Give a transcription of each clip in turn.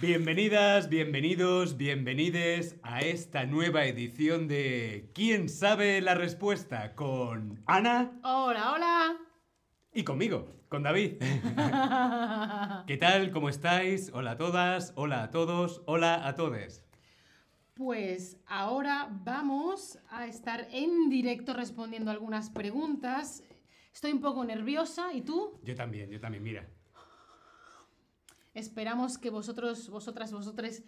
Bienvenidas, bienvenidos, bienvenides a esta nueva edición de ¿Quién sabe la respuesta? con Ana Hola, hola. y conmigo, con David. ¿Qué tal? ¿Cómo estáis? Hola a todas, hola a todos, hola a todes. Pues ahora vamos a estar en directo respondiendo algunas preguntas. Estoy un poco nerviosa, ¿y tú? Yo también, yo también, mira. Esperamos que vosotros, vosotras, vosotres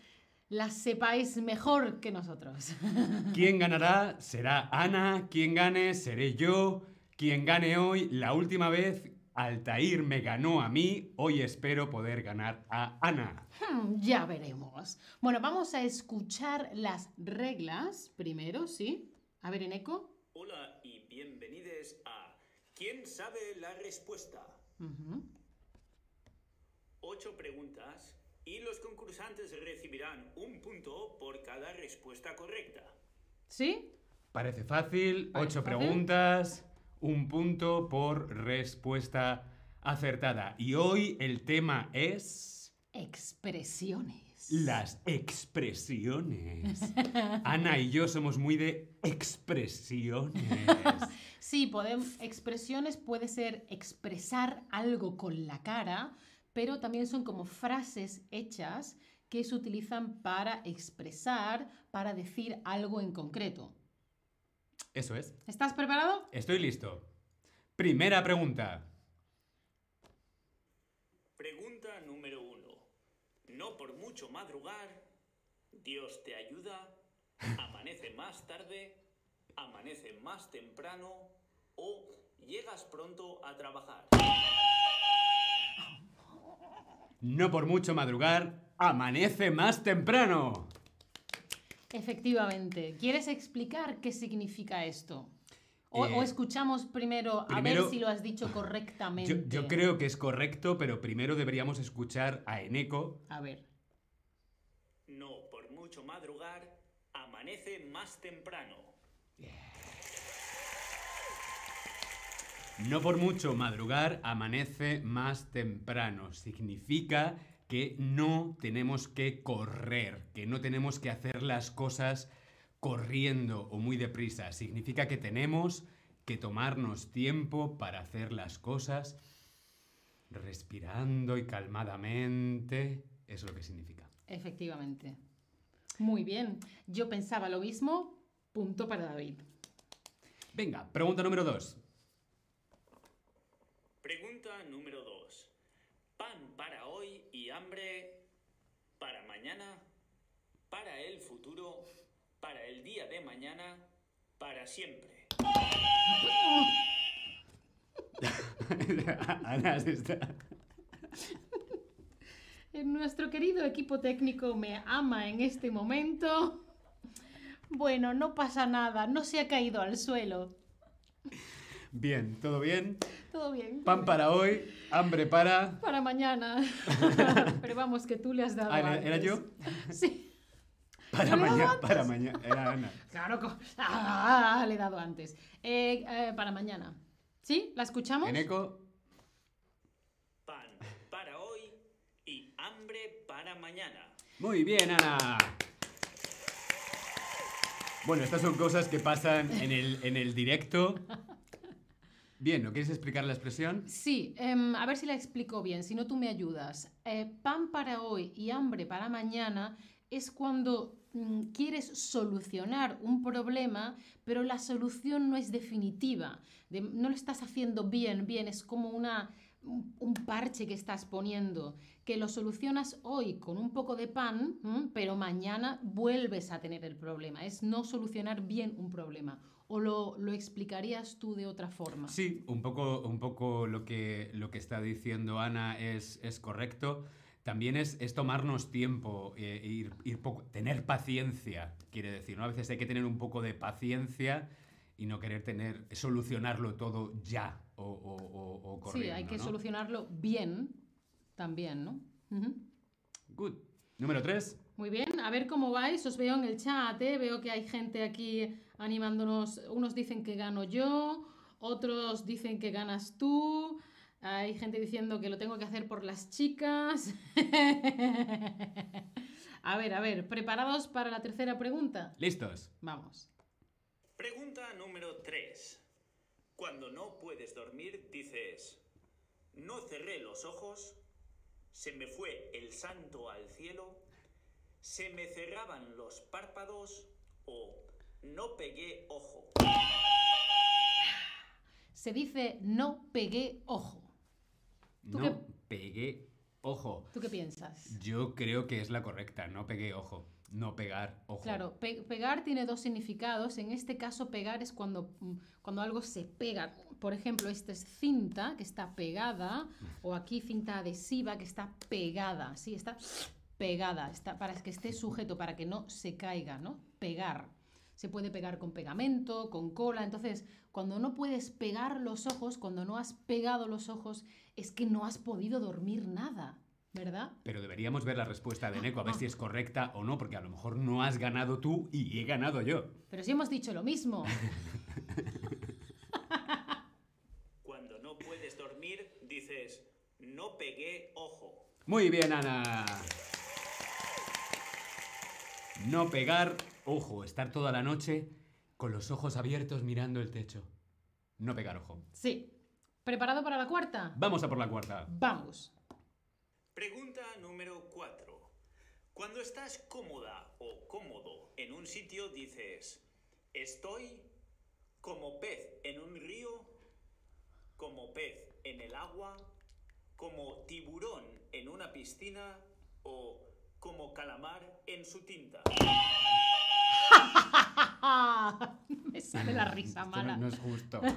las sepáis mejor que nosotros. ¿Quién ganará? ¿Será Ana? ¿Quién gane? ¿Seré yo? ¿Quién gane hoy? La última vez Altair me ganó a mí, hoy espero poder ganar a Ana. Hmm, ya veremos. Bueno, vamos a escuchar las reglas primero, ¿sí? A ver, en eco. Hola y bienvenidos a ¿Quién sabe la respuesta? Ocho preguntas y los concursantes recibirán un punto por cada respuesta correcta. ¿Sí? Parece fácil, Parece ocho fácil. preguntas, un punto por respuesta acertada. Y hoy el tema es Expresiones. las expresiones. Ana y yo somos muy de expresiones. Sí, podemos, expresiones puede ser expresar algo con la cara, pero también son como frases hechas que se utilizan para expresar, para decir algo en concreto. Eso es. ¿Estás preparado? Estoy listo. Primera pregunta. Pregunta número uno. No por mucho madrugar, Dios te ayuda, amanece más tarde, amanece más temprano o llegas pronto a trabajar. No por mucho madrugar, amanece más temprano. Efectivamente. ¿Quieres explicar qué significa esto? O, Eh, o escuchamos primero, a ver si lo has dicho correctamente. Yo, yo creo que es correcto, pero primero deberíamos escuchar a Eneco. A ver. No por mucho madrugar, amanece más temprano. No por mucho madrugar, amanece más temprano. Significa que no tenemos que correr, que no tenemos que hacer las cosas corriendo o muy deprisa. Significa que tenemos que tomarnos tiempo para hacer las cosas respirando y calmadamente. Es lo que significa. Efectivamente. Muy bien. Yo pensaba lo mismo. Punto para David. Venga, pregunta número dos. Pregunta número 2. Pan para hoy y hambre para mañana, para el futuro, para el día de mañana, para siempre. Ana se está... Nuestro querido equipo técnico me ama en este momento. Bueno, no pasa nada, no se ha caído al suelo. Bien, ¿todo bien? Todo bien. Pan para hoy, hambre para... Para mañana. Pero vamos, que tú le has dado. Ah, ¿era- yo? Sí. Para ¿Le he dado mañana, para mañana. Era Ana. Claro, ah, le he dado antes. Eh, eh, para mañana. ¿Sí? ¿La escuchamos? Eneco, Pan para hoy y hambre para mañana. Muy bien, Ana. Bueno, estas son cosas que pasan en el, en el directo. Bien, ¿no quieres explicar la expresión? Sí, em, a ver si la explico bien, si no tú me ayudas. Eh, pan para hoy y hambre para mañana es cuando mm, quieres solucionar un problema, pero la solución no es definitiva. De- no lo estás haciendo bien, bien, es como una, un, parche que estás poniendo, que lo solucionas hoy con un poco de pan, ¿m? pero mañana vuelves a tener el problema. Es no solucionar bien un problema. ¿O lo, lo explicarías tú de otra forma? Sí, un poco, un poco lo, que, lo que está diciendo Ana es, es correcto. También es, es tomarnos tiempo, eh, ir, ir poco, tener paciencia, quiere decir. ¿no? A veces hay que tener un poco de paciencia y no querer tener, solucionarlo todo ya o, o, o- o corriendo. Sí, hay que ¿no? solucionarlo bien también, ¿no? Ujú. Good. Número tres. Muy bien, bien, a ver cómo vais. Os veo en el chat, ¿eh? veo que hay gente aquí animándonos. Unos dicen que gano yo, otros dicen que ganas tú. Hay gente diciendo que lo tengo que hacer por las chicas. a ver, a ver, ¿preparados para la tercera pregunta? ¿Listos? Vamos. Pregunta número 3. Cuando no puedes dormir dices, no cerré los ojos, se me fue el santo al cielo, se me cerraban los párpados o no pegué ojo. Se dice no pegué ojo. ¿Tú No qué- pegué ojo. ¿Tú qué piensas? Yo creo que es la correcta, no pegué ojo. No pegar ojo. Claro, pe- pegar tiene dos significados. En este caso, pegar es cuando, mm, cuando algo se pega. Por ejemplo, esta es cinta que está pegada, o aquí cinta adhesiva que está pegada. Sí, está pegada, está, para que esté sujeto, para que no se caiga, ¿no? Pegar. Se puede pegar con pegamento, con cola. Entonces, cuando no puedes pegar los ojos, cuando no has pegado los ojos, es que no has podido dormir nada, ¿verdad? Pero deberíamos ver la respuesta de Neko, a ver si es correcta o no, porque a lo mejor no has ganado tú y he ganado yo. Pero si hemos dicho lo mismo. Cuando no puedes dormir dices, no pegué ojo. Muy bien, Ana. No pegar, ojo, estar toda la noche con los ojos abiertos mirando el techo. No pegar ojo. Sí. ¿Preparado para la cuarta? Vamos a por la cuarta. Vamos. Pregunta número 4. Cuando estás cómoda o cómodo en un sitio dices, estoy como pez en un río, como pez en el agua, como tiburón en una piscina o como calamar en su tinta. Me sale la risa Esto mala. no, no es justo.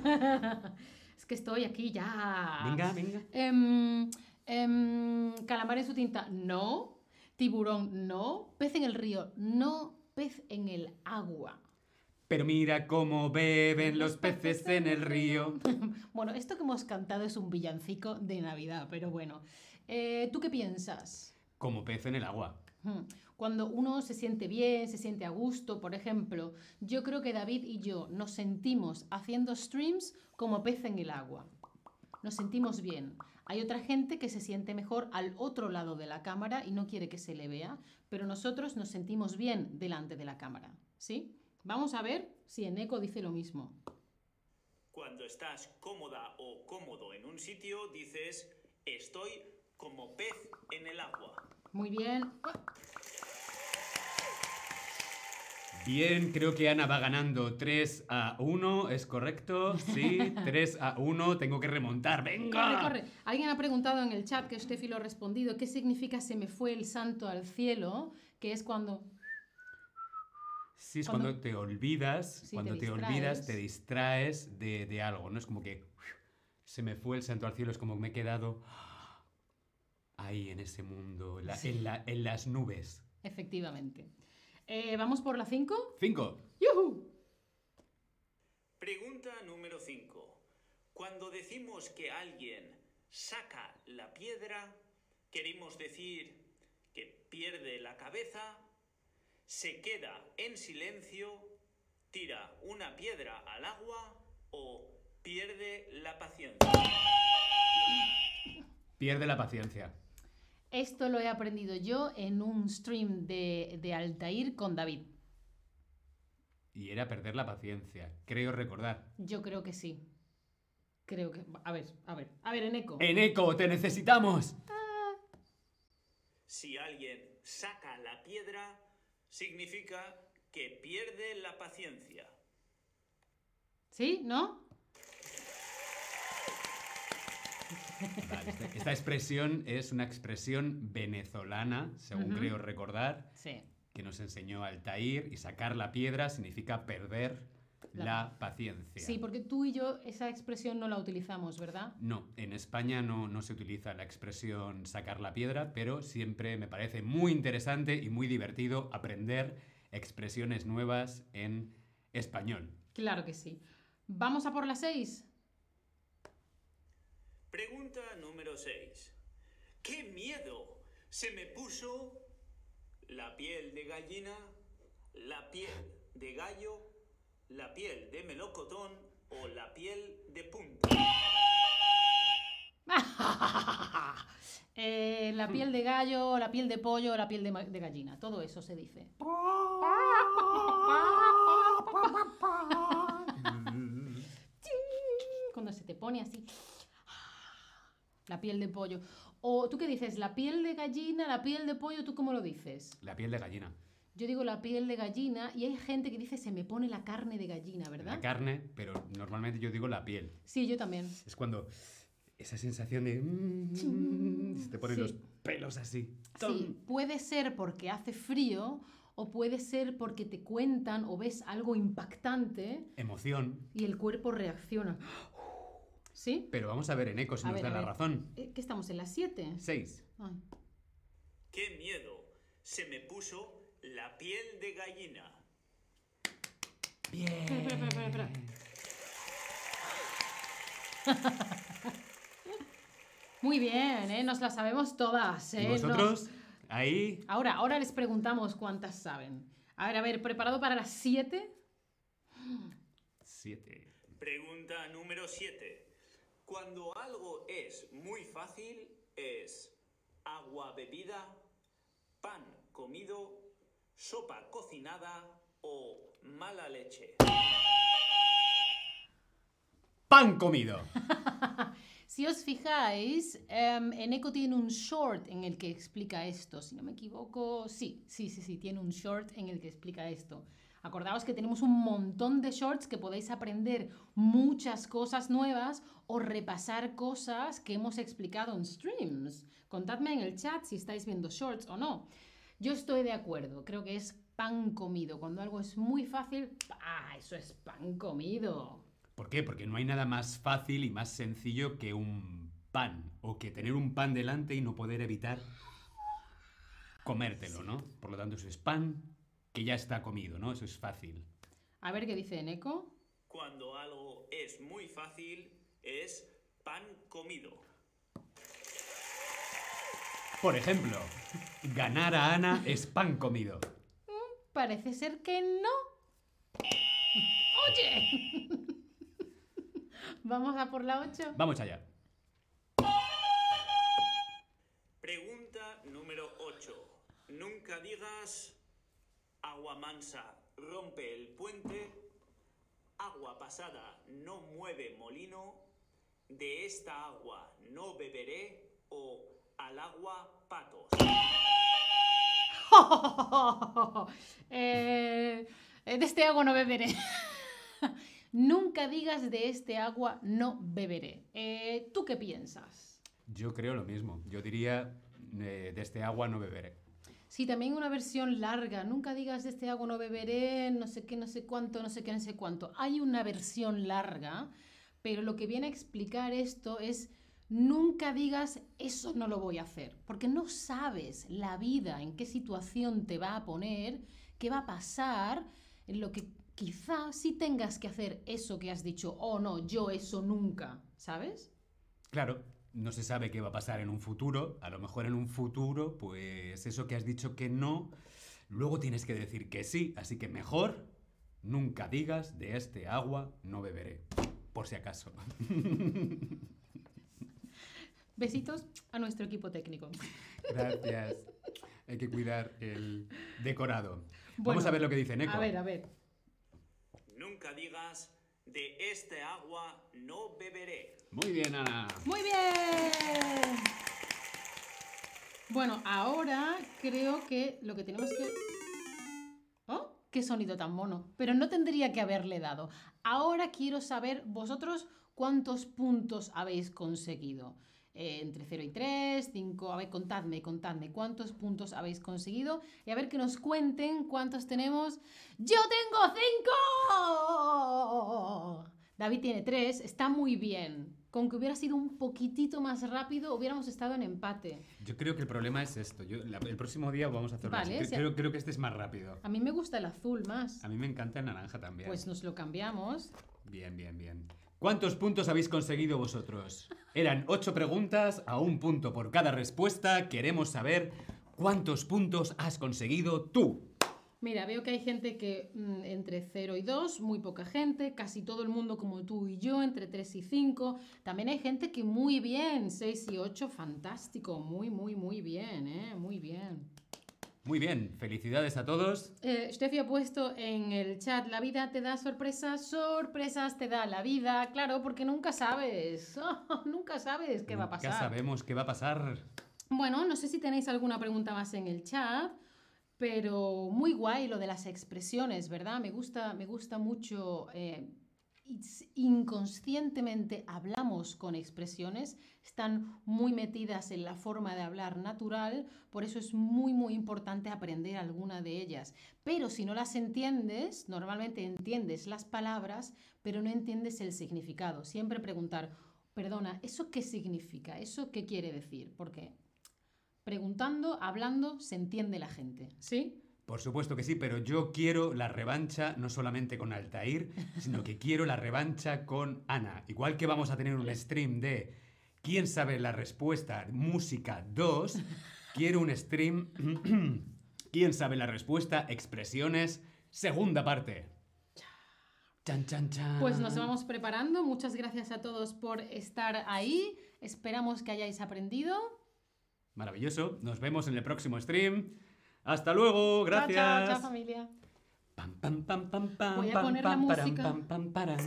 Es que estoy aquí ya. Venga, venga. Em, em, calamar en su tinta, no. Tiburón, no. Pez en el río, no. Pez en el agua. Pero mira cómo beben los peces en el río. Bueno, esto que hemos cantado es un villancico de Navidad, pero bueno. Eh, ¿Tú qué piensas? Como pez en el agua. Cuando uno se siente bien, se siente a gusto, por ejemplo, yo creo que David y yo nos sentimos haciendo streams como pez en el agua. Nos sentimos bien. Hay otra gente que se siente mejor al otro lado de la cámara y no quiere que se le vea, pero nosotros nos sentimos bien delante de la cámara. ¿Sí? Vamos a ver si Eneco dice lo mismo. Cuando estás cómoda o cómodo en un sitio dices, estoy como pez en el agua. Muy bien. Bien, creo que Ana va ganando 3 a 1, ¿es correcto? Sí, 3 a 1, tengo que remontar, venga. Corre, corre. Alguien ha preguntado en el chat, que Steffi lo ha respondido, ¿qué significa se me fue el santo al cielo? Que es cuando Sí, es Cuando- cuando, te olvidas, Sí, cuando te te, olvidas, te distraes de, de algo, ¿no? Es como que se me fue el santo al cielo, es como que me he quedado ahí en ese mundo, en, la- en la- en las nubes. Efectivamente. Eh, ¿Vamos por la 5? 5. ¡Yuhu! Pregunta número 5. Cuando decimos que alguien saca la piedra, queremos decir que pierde la cabeza, se queda en silencio, tira una piedra al agua o pierde la paciencia. Pierde la paciencia. Esto lo he aprendido yo en un stream de, de Altair con David. Y era perder la paciencia, creo recordar. Yo creo que sí. Creo que... A ver, a ver. A ver, Eneco. ¡Eneco, te necesitamos! Si alguien saca la piedra, significa que pierde la paciencia. ¿Sí? ¿No? Vale, esta, esta expresión es una expresión venezolana, según creo recordar, Sí. que nos enseñó Altair, y sacar la piedra significa perder La- la paciencia. Sí, porque tú y yo esa expresión no la utilizamos, ¿verdad? No, en España no, no se utiliza la expresión sacar la piedra, pero siempre me parece muy interesante y muy divertido aprender expresiones nuevas en español. Claro que sí. ¿Vamos a por la 6? Pregunta número 6. ¡Qué miedo! Se me puso la piel de gallina, la piel de gallo, la piel de melocotón o la piel de punta. Eh, la piel de gallo, la piel de pollo, la piel de, de gallina. Todo eso se dice. Cuando se te pone así. La piel de pollo. O tú qué dices, la piel de gallina, la piel de pollo, ¿tú cómo lo dices? La piel de gallina. Yo digo la piel de gallina y hay gente que dice se me pone la carne de gallina, ¿verdad? La carne, pero normalmente yo digo la piel. Sí, yo también. Es cuando esa sensación de... mm, se te ponen Sí. los pelos así. Sí, puede ser porque hace frío o puede ser porque te cuentan o ves algo impactante Emoción. y el cuerpo reacciona. ¿Sí? Pero vamos a ver en eco si A nos ver, da la ver. razón. Eh, ¿Qué estamos en las 7? Seis. ¡Qué miedo! Se me puso la piel de gallina. Bien. espera, espera, espera. Muy bien, ¿eh? nos las sabemos todas. ¿Y ¿eh? Nos- vosotros? Ahí. Ahora, ahora les preguntamos cuántas saben. A ver, a ver, ¿preparado para las 7? Siete. Pregunta número 7. Cuando algo es muy fácil, es agua bebida, pan comido, sopa cocinada o mala leche. ¡Pan comido! Si os fijáis, em, Eneco tiene un short en el que explica esto. Si no me equivoco, sí, sí, sí, sí, tiene un short en el que explica esto. Acordaos que tenemos un montón de shorts que podéis aprender muchas cosas nuevas o repasar cosas que hemos explicado en streams. Contadme en el chat si estáis viendo shorts o no. Yo estoy de acuerdo, creo que es pan comido. Cuando algo es muy fácil, ¡ah! Eso es pan comido. ¿Por qué? Porque no hay nada más fácil y más sencillo que un pan. O que tener un pan delante y no poder evitar comértelo, ¿no? Por lo tanto, eso es pan que ya está comido, ¿no? Eso es fácil. A ver qué dice Eneco. Cuando algo es muy fácil, es pan comido. Por ejemplo, ganar a Ana es pan comido. Parece ser que no. Oye. Vamos a por la 8. Vamos allá. Pregunta número 8. Nunca digas agua mansa rompe el puente, agua pasada no mueve molino, de esta agua no beberé o al agua patos. Eh, de este agua no beberé. Nunca digas de este agua no beberé. Eh, ¿Tú qué piensas? Yo creo lo mismo. Yo diría, eh, de este agua no beberé. Sí, también una versión larga. Nunca digas de este agua no beberé, no sé qué, no sé cuánto, no sé qué, no sé cuánto. Hay una versión larga, pero lo que viene a explicar esto es nunca digas eso no lo voy a hacer, porque no sabes la vida, en qué situación te va a poner, qué va a pasar, en lo que quizá sí tengas que hacer eso que has dicho, oh no, yo eso nunca, ¿sabes? Claro, no se sabe qué va a pasar en un futuro. A lo mejor en un futuro, pues eso que has dicho que no, luego tienes que decir que sí. Así que mejor nunca digas de este agua no beberé. Por si acaso. Besitos a nuestro equipo técnico. Gracias. Hay que cuidar el decorado. Bueno, Vamos a ver lo que dice Neko. A ver, a ver. Nunca digas de este agua no beberé. Muy bien, Ana. Muy bien. Bueno, ahora creo que lo que tenemos que... ¡Oh! ¡Qué sonido tan mono! Pero no tendría que haberle dado. Ahora quiero saber vosotros cuántos puntos habéis conseguido. Eh, entre 0 y 3, 5, a ver, contadme, contadme cuántos puntos habéis conseguido y a ver que nos cuenten cuántos tenemos. ¡Yo tengo 5! David tiene 3, está muy bien. Con que hubiera sido un poquitito más rápido, hubiéramos estado en empate. Yo creo que el problema es esto. Yo- la- el próximo día vamos a hacerlo Vale, así. si- Creo, creo que este es más rápido. A mí me gusta el azul más. A mí me encanta el naranja también. Pues nos lo cambiamos. Bien, bien, bien. ¿Cuántos puntos habéis conseguido vosotros? Eran ocho preguntas a un punto por cada respuesta. Queremos saber ¿Cuántos puntos has conseguido tú? Mira, veo que hay gente que mm, entre 0 y 2, muy poca gente, casi todo el mundo como tú y yo, entre 3 y 5. También hay gente que muy bien, 6 y 8, fantástico, muy, muy, muy bien, ¿eh? Muy bien. Muy bien, felicidades a todos. Eh, Steffi ha puesto en el chat, la vida te da sorpresas, sorpresas te da la vida, claro, porque nunca sabes, nunca sabes qué va a pasar. Ya sabemos qué va a pasar. Bueno, no sé si tenéis alguna pregunta más en el chat, pero muy guay lo de las expresiones, ¿verdad? Me gusta, me gusta mucho. eh, inconscientemente hablamos con expresiones, están muy metidas en la forma de hablar natural, por eso es muy, muy importante aprender alguna de ellas. Pero si no las entiendes, normalmente entiendes las palabras, pero no entiendes el significado. Siempre preguntar, perdona, ¿eso qué significa? ¿Eso qué quiere decir? Porque preguntando, hablando, se entiende la gente. ¿Sí? Por supuesto que sí, pero yo quiero la revancha no solamente con Altair, sino que quiero la revancha con Ana. Igual que vamos a tener un stream de ¿Quién sabe la respuesta? Música 2. Quiero un stream ¿Quién sabe la respuesta? Expresiones, segunda parte. Chan, chan, chan. Pues nos vamos preparando. Muchas gracias a todos por estar ahí. Esperamos que hayáis aprendido. Maravilloso. Nos vemos en el próximo stream. Hasta luego. Gracias. Chao, chao, chao familia. Pam, pam, pam, pam, pam, Voy a pam, poner la música. pam, pam, param.